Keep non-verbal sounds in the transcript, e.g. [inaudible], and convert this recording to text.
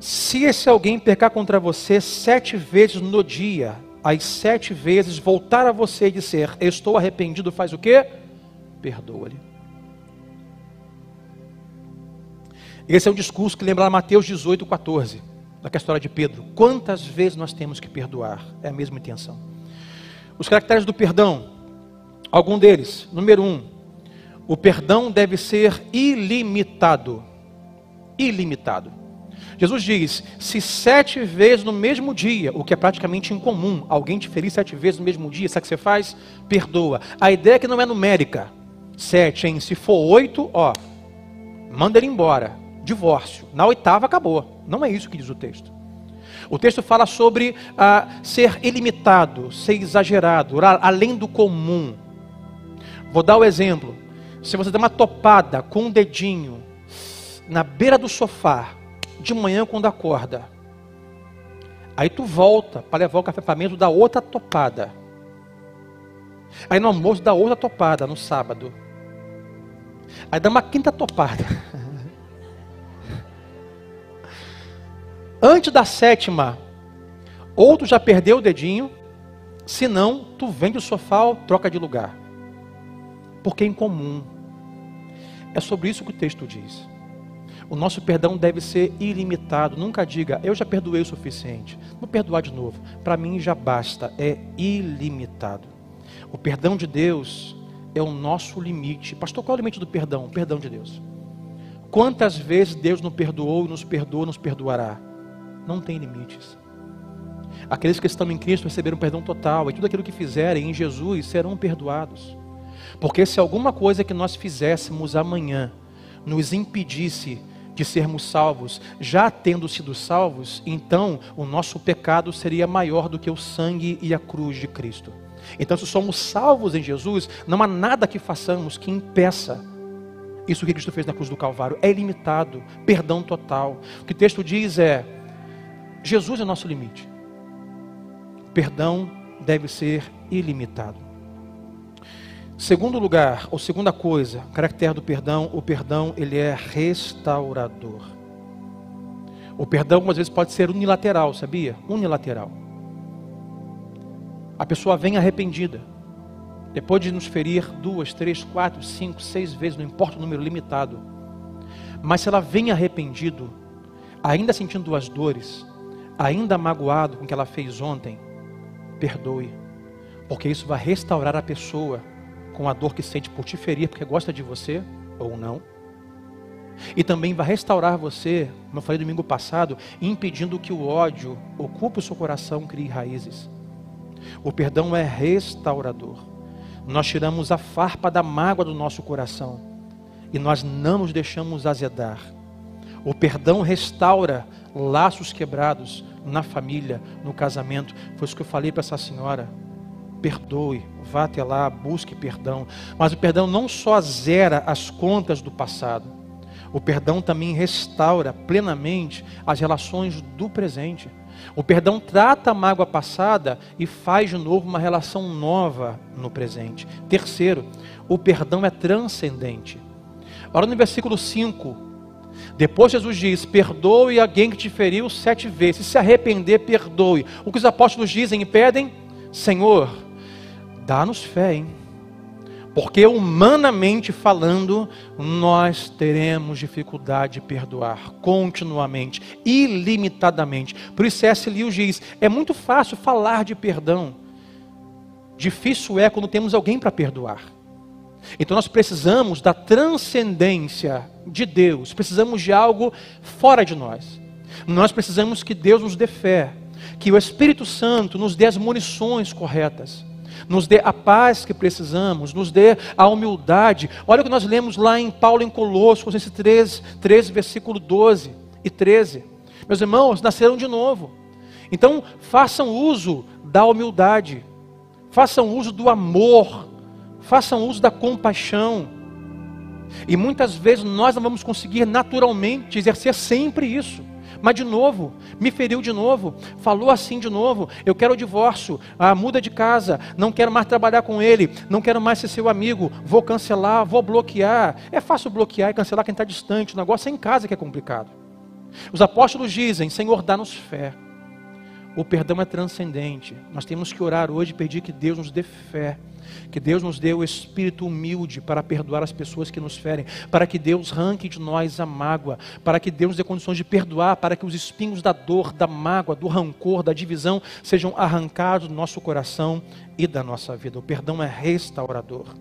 Se esse alguém pecar contra você sete vezes no dia, as sete vezes voltar a você e dizer, estou arrependido, faz o quê? Perdoa-lhe. Esse é um discurso que lembra Mateus 18, 14, daquela história de Pedro. Quantas vezes nós temos que perdoar? É a mesma intenção. Os caracteres do perdão, algum deles. Número um, o perdão deve ser ilimitado. Ilimitado. Jesus diz: se sete vezes no mesmo dia, o que é praticamente incomum, alguém te ferir sete vezes no mesmo dia, sabe o que você faz? Perdoa. A ideia é que não é numérica. Sete, hein? Se for oito, ó, manda ele embora. Divórcio. Na oitava acabou. Não é isso que diz o texto. O texto fala sobre ah, ser ilimitado, ser exagerado, além do comum. Vou dar o um exemplo. Se você der uma topada com um dedinho na beira do sofá, de manhã quando acorda, aí tu volta para levar o café para mesa, dá outra topada. Aí no almoço dá outra topada no sábado. Aí dá uma quinta topada. [laughs] Antes da sétima, ou tu já perdeu o dedinho, se não, tu vende o sofá ou troca de lugar porque é incomum. É sobre isso que o texto diz. O nosso perdão deve ser ilimitado. Nunca diga, eu já perdoei o suficiente. Vou perdoar de novo. Para mim já basta. É ilimitado. O perdão de Deus é o nosso limite. Pastor, qual é o limite do perdão? O perdão de Deus. Quantas vezes Deus nos perdoou, nos perdoou, nos perdoará? Não tem limites. Aqueles que estão em Cristo receberam perdão total, e tudo aquilo que fizerem em Jesus serão perdoados. Porque se alguma coisa que nós fizéssemos amanhã nos impedisse de sermos salvos, já tendo sido salvos, então o nosso pecado seria maior do que o sangue e a cruz de Cristo. Então, se somos salvos em Jesus, não há nada que façamos que impeça isso que Cristo fez na cruz do Calvário. É ilimitado, perdão total. O que o texto diz é: Jesus é nosso limite. Perdão deve ser ilimitado. Segundo lugar, ou segunda coisa, caractere do perdão, o perdão ele é restaurador. O perdão às vezes pode ser unilateral, sabia? Unilateral. A pessoa vem arrependida. Depois de nos ferir duas, três, quatro, cinco, seis vezes, não importa o número limitado. Mas se ela vem arrependido, ainda sentindo as dores, ainda magoado com o que ela fez ontem, perdoe. Porque isso vai restaurar a pessoa com a dor que sente por te ferir, porque gosta de você ou não. E também vai restaurar você, como eu falei domingo passado, impedindo que o ódio ocupe o seu coração, crie raízes. O perdão é restaurador. Nós tiramos a farpa da mágoa do nosso coração e nós não nos deixamos azedar. O perdão restaura laços quebrados na família, no casamento. Foi isso que eu falei para essa senhora perdoe, vá até lá, busque perdão. Mas o perdão não só zera as contas do passado, o perdão também restaura plenamente as relações do presente. O perdão trata a mágoa passada e faz de novo uma relação nova no presente. Terceiro, o perdão é transcendente. Olha no versículo 5. Depois Jesus diz: Perdoe alguém que te feriu sete vezes. Se arrepender, perdoe. O que os apóstolos dizem e pedem? Senhor, Dá-nos fé, hein? Porque humanamente falando, nós teremos dificuldade de perdoar continuamente, ilimitadamente. Por isso C.S. Lewis diz: é muito fácil falar de perdão. Difícil é quando temos alguém para perdoar. Então nós precisamos da transcendência de Deus, precisamos de algo fora de nós. Nós precisamos que Deus nos dê fé, que o Espírito Santo nos dê as munições corretas nos dê a paz que precisamos, nos dê a humildade. Olha o que nós lemos lá em Paulo em Colossos, esse 13, 13, versículo 12 e 13. Meus irmãos, nasceram de novo. Então, façam uso da humildade, façam uso do amor, façam uso da compaixão. E muitas vezes nós não vamos conseguir naturalmente exercer sempre isso. Mas de novo, me feriu de novo, falou assim de novo, eu quero o divórcio, ah, muda de casa, não quero mais trabalhar com ele, não quero mais ser seu amigo, vou cancelar, vou bloquear. É fácil bloquear e cancelar quem está distante, o negócio é em casa que é complicado. Os apóstolos dizem: Senhor, dá-nos fé. O perdão é transcendente. Nós temos que orar hoje e pedir que Deus nos dê fé. Que Deus nos dê o espírito humilde para perdoar as pessoas que nos ferem, para que Deus arranque de nós a mágoa, para que Deus nos dê condições de perdoar, para que os espinhos da dor, da mágoa, do rancor, da divisão sejam arrancados do nosso coração e da nossa vida. O perdão é restaurador.